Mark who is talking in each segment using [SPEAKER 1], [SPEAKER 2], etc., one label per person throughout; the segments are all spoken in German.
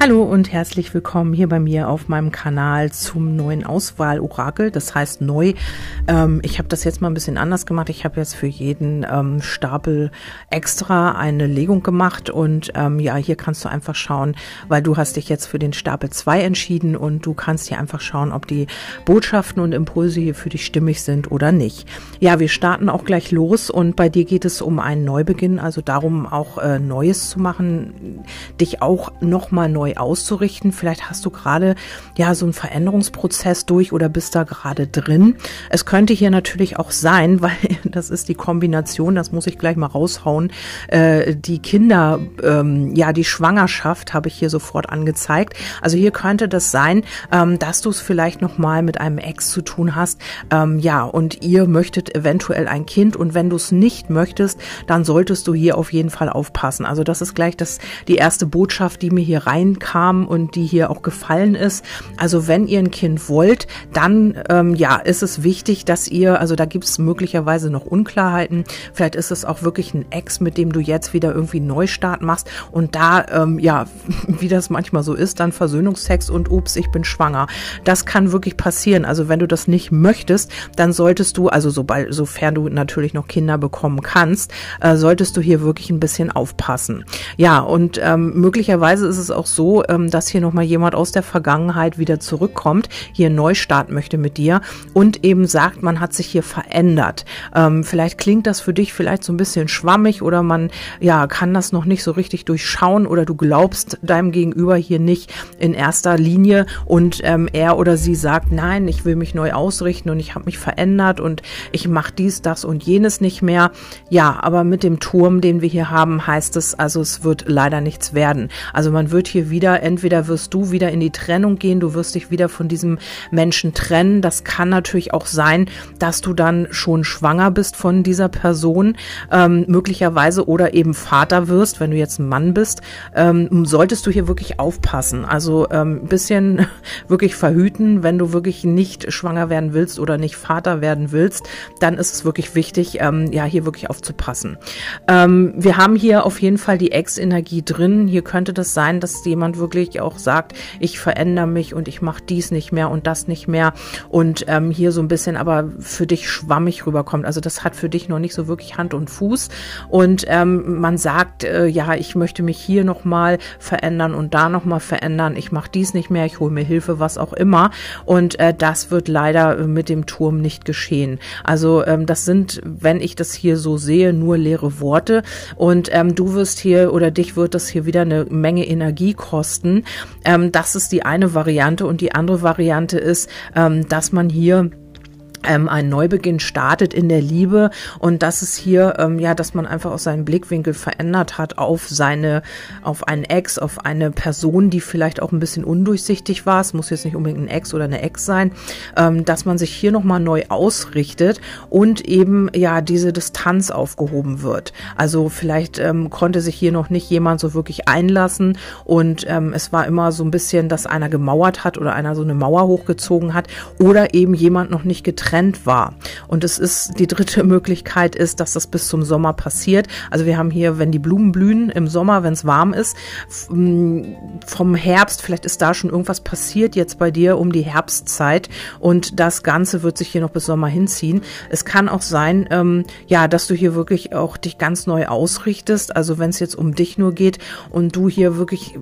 [SPEAKER 1] Hallo und herzlich willkommen hier bei mir auf meinem Kanal zum neuen Auswahl-Orakel. Das heißt neu. Ähm, ich habe das jetzt mal ein bisschen anders gemacht. Ich habe jetzt für jeden ähm, Stapel extra eine Legung gemacht und ähm, ja, hier kannst du einfach schauen, weil du hast dich jetzt für den Stapel 2 entschieden und du kannst hier einfach schauen, ob die Botschaften und Impulse hier für dich stimmig sind oder nicht. Ja, wir starten auch gleich los und bei dir geht es um einen Neubeginn, also darum auch äh, Neues zu machen, dich auch nochmal neu neu auszurichten. Vielleicht hast du gerade ja so einen Veränderungsprozess durch oder bist da gerade drin. Es könnte hier natürlich auch sein, weil das ist die Kombination, das muss ich gleich mal raushauen. Äh, die Kinder, ähm, ja, die Schwangerschaft habe ich hier sofort angezeigt. Also hier könnte das sein, ähm, dass du es vielleicht noch mal mit einem Ex zu tun hast. Ähm, ja, und ihr möchtet eventuell ein Kind und wenn du es nicht möchtest, dann solltest du hier auf jeden Fall aufpassen. Also das ist gleich das die erste Botschaft, die mir hier rein kam und die hier auch gefallen ist. Also wenn ihr ein Kind wollt, dann ähm, ja, ist es wichtig, dass ihr, also da gibt es möglicherweise noch Unklarheiten. Vielleicht ist es auch wirklich ein Ex, mit dem du jetzt wieder irgendwie Neustart machst und da, ähm, ja, wie das manchmal so ist, dann Versöhnungsex und ups, ich bin schwanger. Das kann wirklich passieren. Also wenn du das nicht möchtest, dann solltest du, also sobald, sofern du natürlich noch Kinder bekommen kannst, äh, solltest du hier wirklich ein bisschen aufpassen. Ja, und ähm, möglicherweise ist es auch so, so, ähm, dass hier nochmal jemand aus der Vergangenheit wieder zurückkommt, hier einen Neustart möchte mit dir und eben sagt, man hat sich hier verändert. Ähm, vielleicht klingt das für dich vielleicht so ein bisschen schwammig oder man ja kann das noch nicht so richtig durchschauen oder du glaubst deinem Gegenüber hier nicht in erster Linie und ähm, er oder sie sagt, nein, ich will mich neu ausrichten und ich habe mich verändert und ich mache dies, das und jenes nicht mehr. Ja, aber mit dem Turm, den wir hier haben, heißt es also, es wird leider nichts werden. Also man wird hier wieder, entweder wirst du wieder in die Trennung gehen, du wirst dich wieder von diesem Menschen trennen. Das kann natürlich auch sein, dass du dann schon schwanger bist von dieser Person, ähm, möglicherweise oder eben Vater wirst, wenn du jetzt ein Mann bist, ähm, solltest du hier wirklich aufpassen. Also ähm, ein bisschen wirklich verhüten, wenn du wirklich nicht schwanger werden willst oder nicht Vater werden willst, dann ist es wirklich wichtig, ähm, ja, hier wirklich aufzupassen. Ähm, wir haben hier auf jeden Fall die Ex-Energie drin. Hier könnte das sein, dass jemand jemand wirklich auch sagt, ich verändere mich und ich mache dies nicht mehr und das nicht mehr und ähm, hier so ein bisschen aber für dich schwammig rüberkommt. Also das hat für dich noch nicht so wirklich Hand und Fuß und ähm, man sagt, äh, ja, ich möchte mich hier nochmal verändern und da nochmal verändern. Ich mache dies nicht mehr, ich hole mir Hilfe, was auch immer und äh, das wird leider mit dem Turm nicht geschehen. Also ähm, das sind, wenn ich das hier so sehe, nur leere Worte und ähm, du wirst hier oder dich wird das hier wieder eine Menge Energie kosten kosten. Ähm, das ist die eine Variante und die andere Variante ist, ähm, dass man hier ähm, ein Neubeginn startet in der Liebe und das ist hier ähm, ja, dass man einfach auch seinen Blickwinkel verändert hat auf seine, auf einen Ex, auf eine Person, die vielleicht auch ein bisschen undurchsichtig war. Es muss jetzt nicht unbedingt ein Ex oder eine Ex sein, ähm, dass man sich hier nochmal neu ausrichtet und eben ja diese Distanz aufgehoben wird. Also vielleicht ähm, konnte sich hier noch nicht jemand so wirklich einlassen und ähm, es war immer so ein bisschen, dass einer gemauert hat oder einer so eine Mauer hochgezogen hat oder eben jemand noch nicht getrennt getrennt war. Und es ist, die dritte Möglichkeit ist, dass das bis zum Sommer passiert. Also wir haben hier, wenn die Blumen blühen im Sommer, wenn es warm ist, vom Herbst, vielleicht ist da schon irgendwas passiert jetzt bei dir um die Herbstzeit und das Ganze wird sich hier noch bis Sommer hinziehen. Es kann auch sein, ähm, ja, dass du hier wirklich auch dich ganz neu ausrichtest. Also wenn es jetzt um dich nur geht und du hier wirklich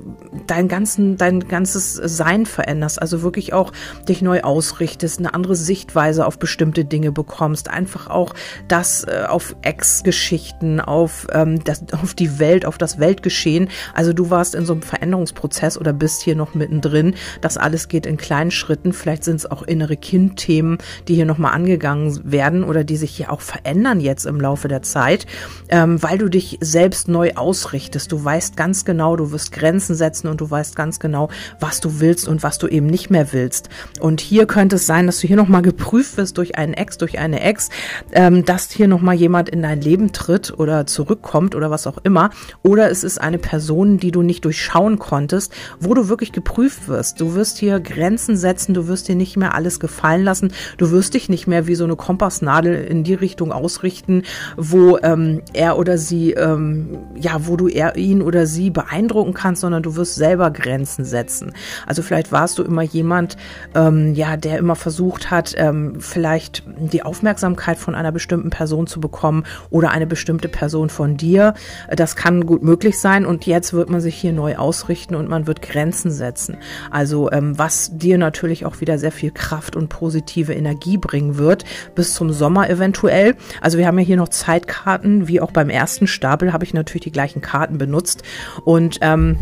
[SPEAKER 1] dein ganzen, dein ganzes Sein veränderst, also wirklich auch dich neu ausrichtest, eine andere Sichtweise auf bestimmte Dinge bekommst. Einfach auch das äh, auf Ex-Geschichten, auf, ähm, auf die Welt, auf das Weltgeschehen. Also du warst in so einem Veränderungsprozess oder bist hier noch mittendrin. Das alles geht in kleinen Schritten. Vielleicht sind es auch innere Kindthemen, die hier nochmal angegangen werden oder die sich hier auch verändern jetzt im Laufe der Zeit, ähm, weil du dich selbst neu ausrichtest. Du weißt ganz genau, du wirst Grenzen setzen und du weißt ganz genau, was du willst und was du eben nicht mehr willst. Und hier könnte es sein, dass du hier nochmal geprüft wirst, es durch einen Ex, durch eine Ex, ähm, dass hier nochmal jemand in dein Leben tritt oder zurückkommt oder was auch immer. Oder es ist eine Person, die du nicht durchschauen konntest, wo du wirklich geprüft wirst. Du wirst hier Grenzen setzen, du wirst dir nicht mehr alles gefallen lassen, du wirst dich nicht mehr wie so eine Kompassnadel in die Richtung ausrichten, wo ähm, er oder sie, ähm, ja, wo du er, ihn oder sie beeindrucken kannst, sondern du wirst selber Grenzen setzen. Also vielleicht warst du immer jemand, ähm, ja, der immer versucht hat, ähm, vielleicht die Aufmerksamkeit von einer bestimmten Person zu bekommen oder eine bestimmte Person von dir. Das kann gut möglich sein und jetzt wird man sich hier neu ausrichten und man wird Grenzen setzen. Also ähm, was dir natürlich auch wieder sehr viel Kraft und positive Energie bringen wird bis zum Sommer eventuell. Also wir haben ja hier noch Zeitkarten, wie auch beim ersten Stapel habe ich natürlich die gleichen Karten benutzt und ähm,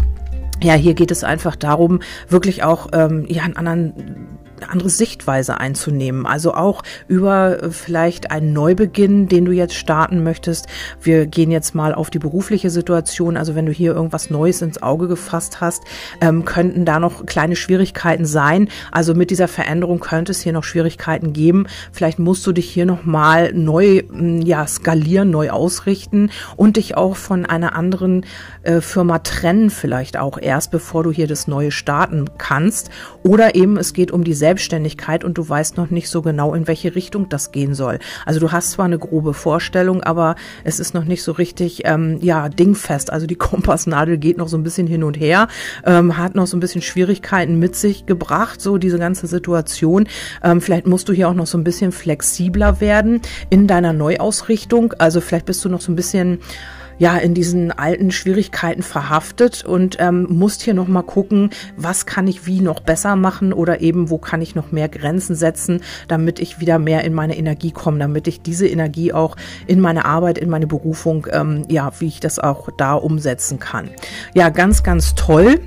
[SPEAKER 1] ja, hier geht es einfach darum, wirklich auch ähm, ja, einen anderen andere Sichtweise einzunehmen. Also auch über äh, vielleicht einen Neubeginn, den du jetzt starten möchtest. Wir gehen jetzt mal auf die berufliche Situation. Also wenn du hier irgendwas Neues ins Auge gefasst hast, ähm, könnten da noch kleine Schwierigkeiten sein. Also mit dieser Veränderung könnte es hier noch Schwierigkeiten geben. Vielleicht musst du dich hier nochmal neu hm, ja, skalieren, neu ausrichten und dich auch von einer anderen äh, Firma trennen vielleicht auch erst, bevor du hier das Neue starten kannst. Oder eben es geht um die Selbstständigkeit und du weißt noch nicht so genau, in welche Richtung das gehen soll. Also du hast zwar eine grobe Vorstellung, aber es ist noch nicht so richtig, ähm, ja, dingfest. Also die Kompassnadel geht noch so ein bisschen hin und her, ähm, hat noch so ein bisschen Schwierigkeiten mit sich gebracht, so diese ganze Situation. Ähm, vielleicht musst du hier auch noch so ein bisschen flexibler werden in deiner Neuausrichtung. Also vielleicht bist du noch so ein bisschen ja in diesen alten Schwierigkeiten verhaftet und ähm, musst hier noch mal gucken, was kann ich wie noch besser machen oder eben wo kann ich noch mehr Grenzen setzen, damit ich wieder mehr in meine Energie komme, damit ich diese Energie auch in meine Arbeit, in meine Berufung, ähm, ja, wie ich das auch da umsetzen kann. Ja, ganz, ganz toll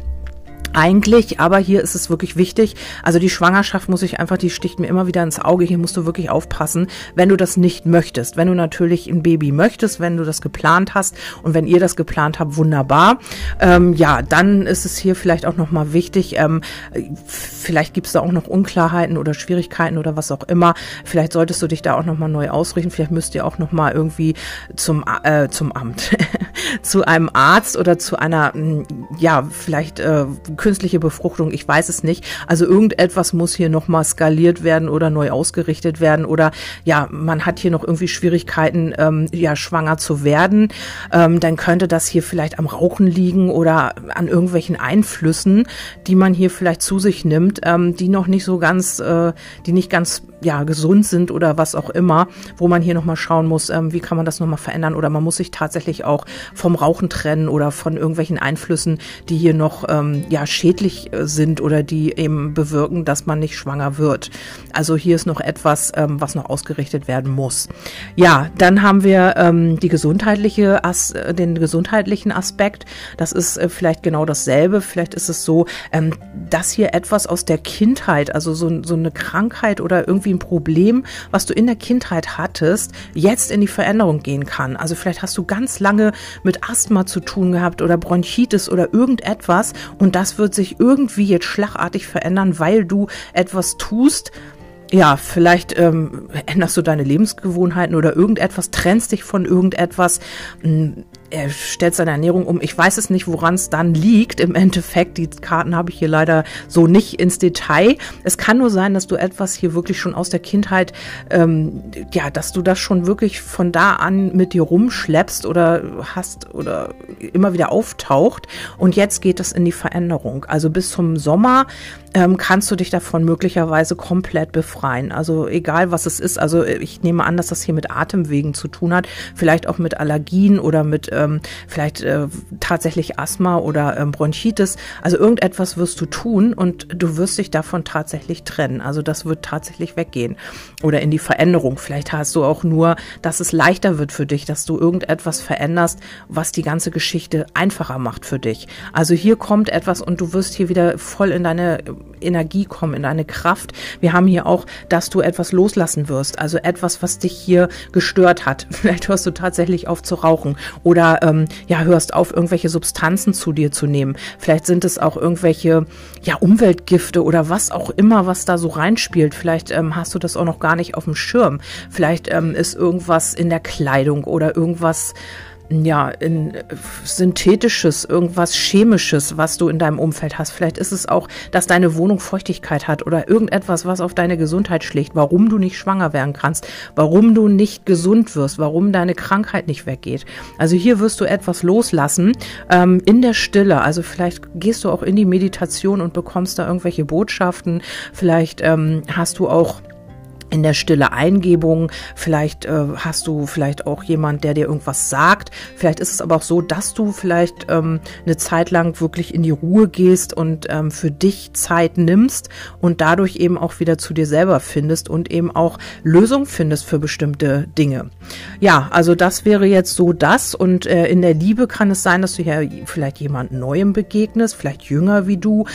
[SPEAKER 1] eigentlich, aber hier ist es wirklich wichtig. Also die Schwangerschaft muss ich einfach, die sticht mir immer wieder ins Auge. Hier musst du wirklich aufpassen, wenn du das nicht möchtest. Wenn du natürlich ein Baby möchtest, wenn du das geplant hast und wenn ihr das geplant habt, wunderbar. Ähm, ja, dann ist es hier vielleicht auch nochmal wichtig. Ähm, vielleicht gibt es da auch noch Unklarheiten oder Schwierigkeiten oder was auch immer. Vielleicht solltest du dich da auch nochmal neu ausrichten. Vielleicht müsst ihr auch nochmal irgendwie zum, äh, zum Amt, zu einem Arzt oder zu einer, ja, vielleicht äh, künstliche Befruchtung, ich weiß es nicht. Also irgendetwas muss hier nochmal skaliert werden oder neu ausgerichtet werden oder ja, man hat hier noch irgendwie Schwierigkeiten, ähm, ja, schwanger zu werden. Ähm, dann könnte das hier vielleicht am Rauchen liegen oder an irgendwelchen Einflüssen, die man hier vielleicht zu sich nimmt, ähm, die noch nicht so ganz, äh, die nicht ganz ja, gesund sind oder was auch immer, wo man hier nochmal schauen muss, ähm, wie kann man das nochmal verändern oder man muss sich tatsächlich auch vom Rauchen trennen oder von irgendwelchen Einflüssen, die hier noch ähm, ja, schädlich äh, sind oder die eben bewirken, dass man nicht schwanger wird. Also hier ist noch etwas, ähm, was noch ausgerichtet werden muss. Ja, dann haben wir ähm, die gesundheitliche As äh, den gesundheitlichen Aspekt. Das ist äh, vielleicht genau dasselbe. Vielleicht ist es so, ähm, dass hier etwas aus der Kindheit, also so, so eine Krankheit oder irgendwie ein Problem, was du in der Kindheit hattest, jetzt in die Veränderung gehen kann. Also vielleicht hast du ganz lange mit Asthma zu tun gehabt oder Bronchitis oder irgendetwas und das wird sich irgendwie jetzt schlagartig verändern, weil du etwas tust, ja, vielleicht ähm, änderst du deine Lebensgewohnheiten oder irgendetwas, trennst dich von irgendetwas, hm, er stellt seine Ernährung um. Ich weiß es nicht, woran es dann liegt. Im Endeffekt, die Karten habe ich hier leider so nicht ins Detail. Es kann nur sein, dass du etwas hier wirklich schon aus der Kindheit, ähm, ja, dass du das schon wirklich von da an mit dir rumschleppst oder hast oder immer wieder auftaucht. Und jetzt geht es in die Veränderung. Also bis zum Sommer ähm, kannst du dich davon möglicherweise komplett befreien. Also egal was es ist. Also ich nehme an, dass das hier mit Atemwegen zu tun hat, vielleicht auch mit Allergien oder mit ähm, vielleicht äh, tatsächlich Asthma oder ähm, Bronchitis. Also irgendetwas wirst du tun und du wirst dich davon tatsächlich trennen. Also das wird tatsächlich weggehen oder in die Veränderung. Vielleicht hast du auch nur, dass es leichter wird für dich, dass du irgendetwas veränderst, was die ganze Geschichte einfacher macht für dich. Also hier kommt etwas und du wirst hier wieder voll in deine Energie kommen, in deine Kraft. Wir haben hier auch, dass du etwas loslassen wirst, also etwas, was dich hier gestört hat. Vielleicht hörst du tatsächlich auf zu rauchen oder ähm, ja, hörst auf, irgendwelche Substanzen zu dir zu nehmen. Vielleicht sind es auch irgendwelche ja, Umweltgifte oder was auch immer, was da so reinspielt. Vielleicht ähm, hast du das auch noch gar nicht auf dem Schirm. Vielleicht ähm, ist irgendwas in der Kleidung oder irgendwas ja, in äh, synthetisches, irgendwas chemisches, was du in deinem Umfeld hast. Vielleicht ist es auch, dass deine Wohnung Feuchtigkeit hat oder irgendetwas, was auf deine Gesundheit schlägt, warum du nicht schwanger werden kannst, warum du nicht gesund wirst, warum deine Krankheit nicht weggeht. Also hier wirst du etwas loslassen ähm, in der Stille. Also vielleicht gehst du auch in die Meditation und bekommst da irgendwelche Botschaften. Vielleicht ähm, hast du auch in der Stille Eingebung. Vielleicht äh, hast du vielleicht auch jemand, der dir irgendwas sagt. Vielleicht ist es aber auch so, dass du vielleicht ähm, eine Zeit lang wirklich in die Ruhe gehst und ähm, für dich Zeit nimmst und dadurch eben auch wieder zu dir selber findest und eben auch Lösungen findest für bestimmte Dinge. Ja, also das wäre jetzt so das. Und äh, in der Liebe kann es sein, dass du ja vielleicht jemand Neuem begegnest, vielleicht jünger wie du,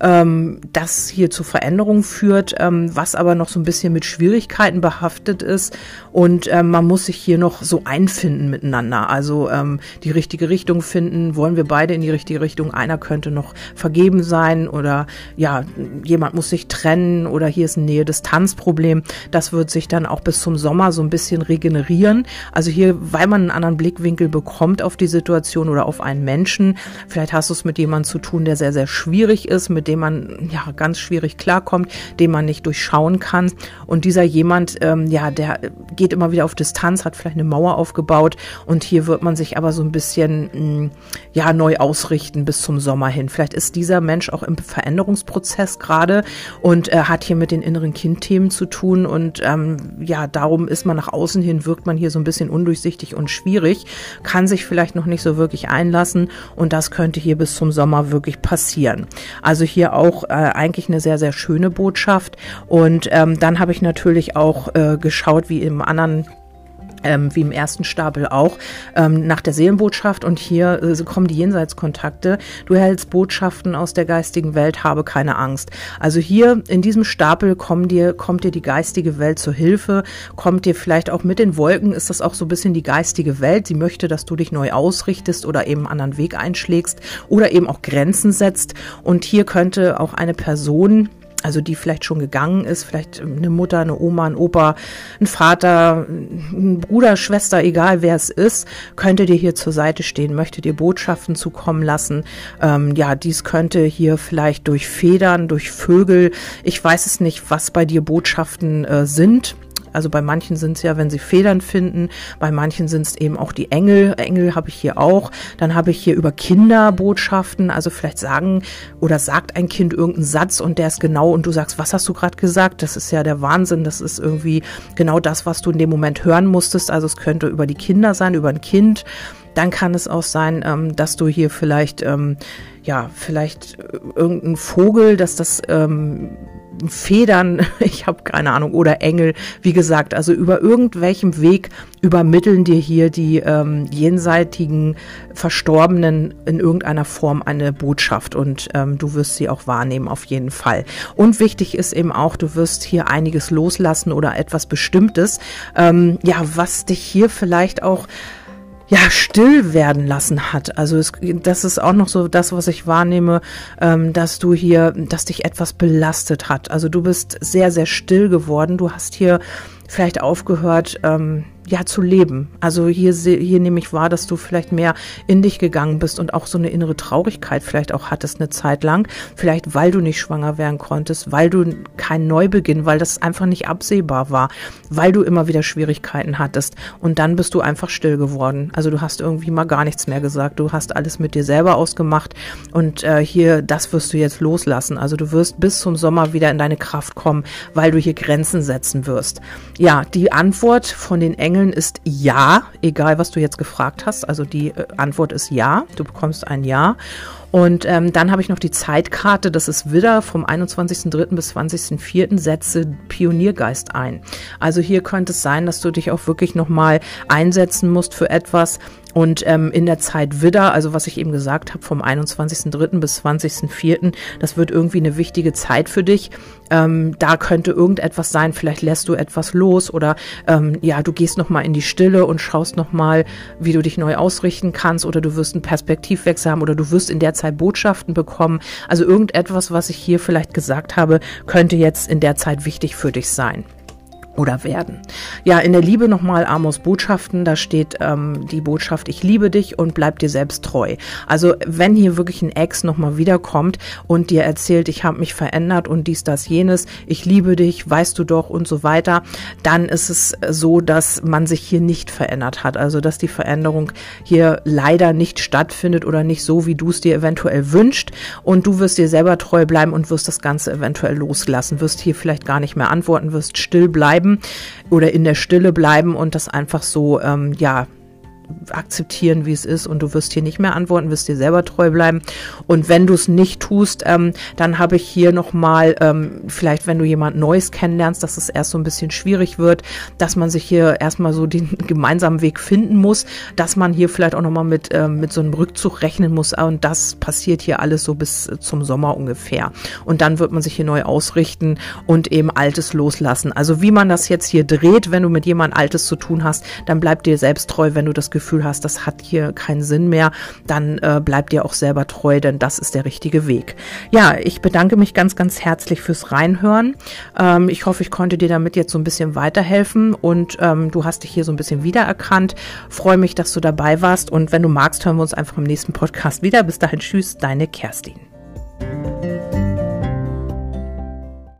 [SPEAKER 1] ähm, das hier zu Veränderungen führt, ähm, was aber noch so ein bisschen mit Schwierigkeiten Schwierigkeiten behaftet ist und ähm, man muss sich hier noch so einfinden miteinander. Also ähm, die richtige Richtung finden, wollen wir beide in die richtige Richtung. Einer könnte noch vergeben sein oder ja, jemand muss sich trennen oder hier ist ein Nähe-Distanz-Problem. Das wird sich dann auch bis zum Sommer so ein bisschen regenerieren. Also hier, weil man einen anderen Blickwinkel bekommt auf die Situation oder auf einen Menschen. Vielleicht hast du es mit jemandem zu tun, der sehr, sehr schwierig ist, mit dem man ja ganz schwierig klarkommt, den man nicht durchschauen kann. Und dieser jemand, ähm, ja, der geht immer wieder auf Distanz, hat vielleicht eine Mauer aufgebaut und hier wird man sich aber so ein bisschen, mh, mm, ja, neu ausrichten bis zum Sommer hin. Vielleicht ist dieser Mensch auch im Veränderungsprozess gerade und äh, hat hier mit den inneren Kindthemen zu tun und ähm, ja, darum ist man nach außen hin, wirkt man hier so ein bisschen undurchsichtig und schwierig, kann sich vielleicht noch nicht so wirklich einlassen und das könnte hier bis zum Sommer wirklich passieren. Also hier auch äh, eigentlich eine sehr, sehr schöne Botschaft und ähm, dann habe ich natürlich auch äh, geschaut, wie im anderen ähm, wie im ersten Stapel auch, ähm, nach der Seelenbotschaft und hier äh, kommen die Jenseitskontakte. Du erhältst Botschaften aus der geistigen Welt, habe keine Angst. Also hier in diesem Stapel kommen dir, kommt dir die geistige Welt zur Hilfe, kommt dir vielleicht auch mit den Wolken, ist das auch so ein bisschen die geistige Welt. Sie möchte, dass du dich neu ausrichtest oder eben einen anderen Weg einschlägst oder eben auch Grenzen setzt. Und hier könnte auch eine Person, also die vielleicht schon gegangen ist, vielleicht eine Mutter, eine Oma, ein Opa, ein Vater, ein Bruder, Schwester, egal wer es ist, könnte dir hier zur Seite stehen, möchte dir Botschaften zukommen lassen. Ähm, ja, dies könnte hier vielleicht durch Federn, durch Vögel, ich weiß es nicht, was bei dir Botschaften äh, sind. Also bei manchen sind es ja, wenn sie Federn finden, bei manchen sind es eben auch die Engel. Engel habe ich hier auch. Dann habe ich hier über Kinderbotschaften, also vielleicht sagen oder sagt ein Kind irgendeinen Satz und der ist genau und du sagst, was hast du gerade gesagt? Das ist ja der Wahnsinn. Das ist irgendwie genau das, was du in dem Moment hören musstest. Also es könnte über die Kinder sein, über ein Kind. Dann kann es auch sein, ähm, dass du hier vielleicht, ähm, ja, vielleicht äh, irgendein Vogel, dass das ähm, Federn, ich habe keine Ahnung, oder Engel, wie gesagt, also über irgendwelchem Weg übermitteln dir hier die ähm, jenseitigen Verstorbenen in irgendeiner Form eine Botschaft und ähm, du wirst sie auch wahrnehmen auf jeden Fall. Und wichtig ist eben auch, du wirst hier einiges loslassen oder etwas Bestimmtes, ähm, ja, was dich hier vielleicht auch ja, still werden lassen hat. Also es, das ist auch noch so das, was ich wahrnehme, ähm, dass du hier, dass dich etwas belastet hat. Also du bist sehr, sehr still geworden. Du hast hier vielleicht aufgehört, ähm, ja, zu leben. Also hier, hier nehme ich wahr, dass du vielleicht mehr in dich gegangen bist und auch so eine innere Traurigkeit vielleicht auch hattest eine Zeit lang. Vielleicht weil du nicht schwanger werden konntest, weil du keinen Neubeginn, weil das einfach nicht absehbar war, weil du immer wieder Schwierigkeiten hattest. Und dann bist du einfach still geworden. Also du hast irgendwie mal gar nichts mehr gesagt. Du hast alles mit dir selber ausgemacht. Und äh, hier, das wirst du jetzt loslassen. Also du wirst bis zum Sommer wieder in deine Kraft kommen, weil du hier Grenzen setzen wirst. Ja, die Antwort von den Engeln Engeln ist Ja, egal was du jetzt gefragt hast. Also die äh, Antwort ist Ja, du bekommst ein Ja. Und ähm, dann habe ich noch die Zeitkarte, das ist wieder vom 21.03. bis 20.04. setze Pioniergeist ein. Also hier könnte es sein, dass du dich auch wirklich nochmal einsetzen musst für etwas, Und ähm, in der Zeit Widder, also was ich eben gesagt habe, vom 21.03. bis 20.04., das wird irgendwie eine wichtige Zeit für dich. Ähm, da könnte irgendetwas sein, vielleicht lässt du etwas los oder ähm, ja, du gehst nochmal in die Stille und schaust nochmal, wie du dich neu ausrichten kannst oder du wirst einen Perspektivwechsel haben oder du wirst in der Zeit Botschaften bekommen. Also irgendetwas, was ich hier vielleicht gesagt habe, könnte jetzt in der Zeit wichtig für dich sein oder werden. Ja, in der Liebe nochmal Amos Botschaften, da steht ähm, die Botschaft, ich liebe dich und bleib dir selbst treu. Also wenn hier wirklich ein Ex nochmal wiederkommt und dir erzählt, ich habe mich verändert und dies, das, jenes, ich liebe dich, weißt du doch und so weiter, dann ist es so, dass man sich hier nicht verändert hat. Also dass die Veränderung hier leider nicht stattfindet oder nicht so, wie du es dir eventuell wünscht und du wirst dir selber treu bleiben und wirst das Ganze eventuell loslassen, wirst hier vielleicht gar nicht mehr antworten, wirst still bleiben bleiben oder in der Stille bleiben und das einfach so, ähm, ja, akzeptieren, wie es ist und du wirst hier nicht mehr antworten, wirst dir selber treu bleiben. Und wenn du es nicht tust, ähm, dann habe ich hier nochmal, ähm, vielleicht wenn du jemand Neues kennenlernst, dass es erst so ein bisschen schwierig wird, dass man sich hier erstmal so den gemeinsamen Weg finden muss, dass man hier vielleicht auch nochmal mit, ähm, mit so einem Rückzug rechnen muss und das passiert hier alles so bis zum Sommer ungefähr. Und dann wird man sich hier neu ausrichten und eben Altes loslassen. Also wie man das jetzt hier dreht, wenn du mit jemand Altes zu tun hast, dann bleib dir selbst treu, wenn du das Gefühl hast, das hat hier keinen Sinn mehr, dann äh, bleib dir auch selber treu, denn das ist der richtige Weg. Ja, ich bedanke mich ganz, ganz herzlich fürs Reinhören. Ähm, ich hoffe, ich konnte dir damit jetzt so ein bisschen weiterhelfen und ähm, du hast dich hier so ein bisschen wiedererkannt. Freue mich, dass du dabei warst und wenn du magst, hören wir uns einfach im nächsten Podcast wieder. Bis dahin, tschüss, deine Kerstin.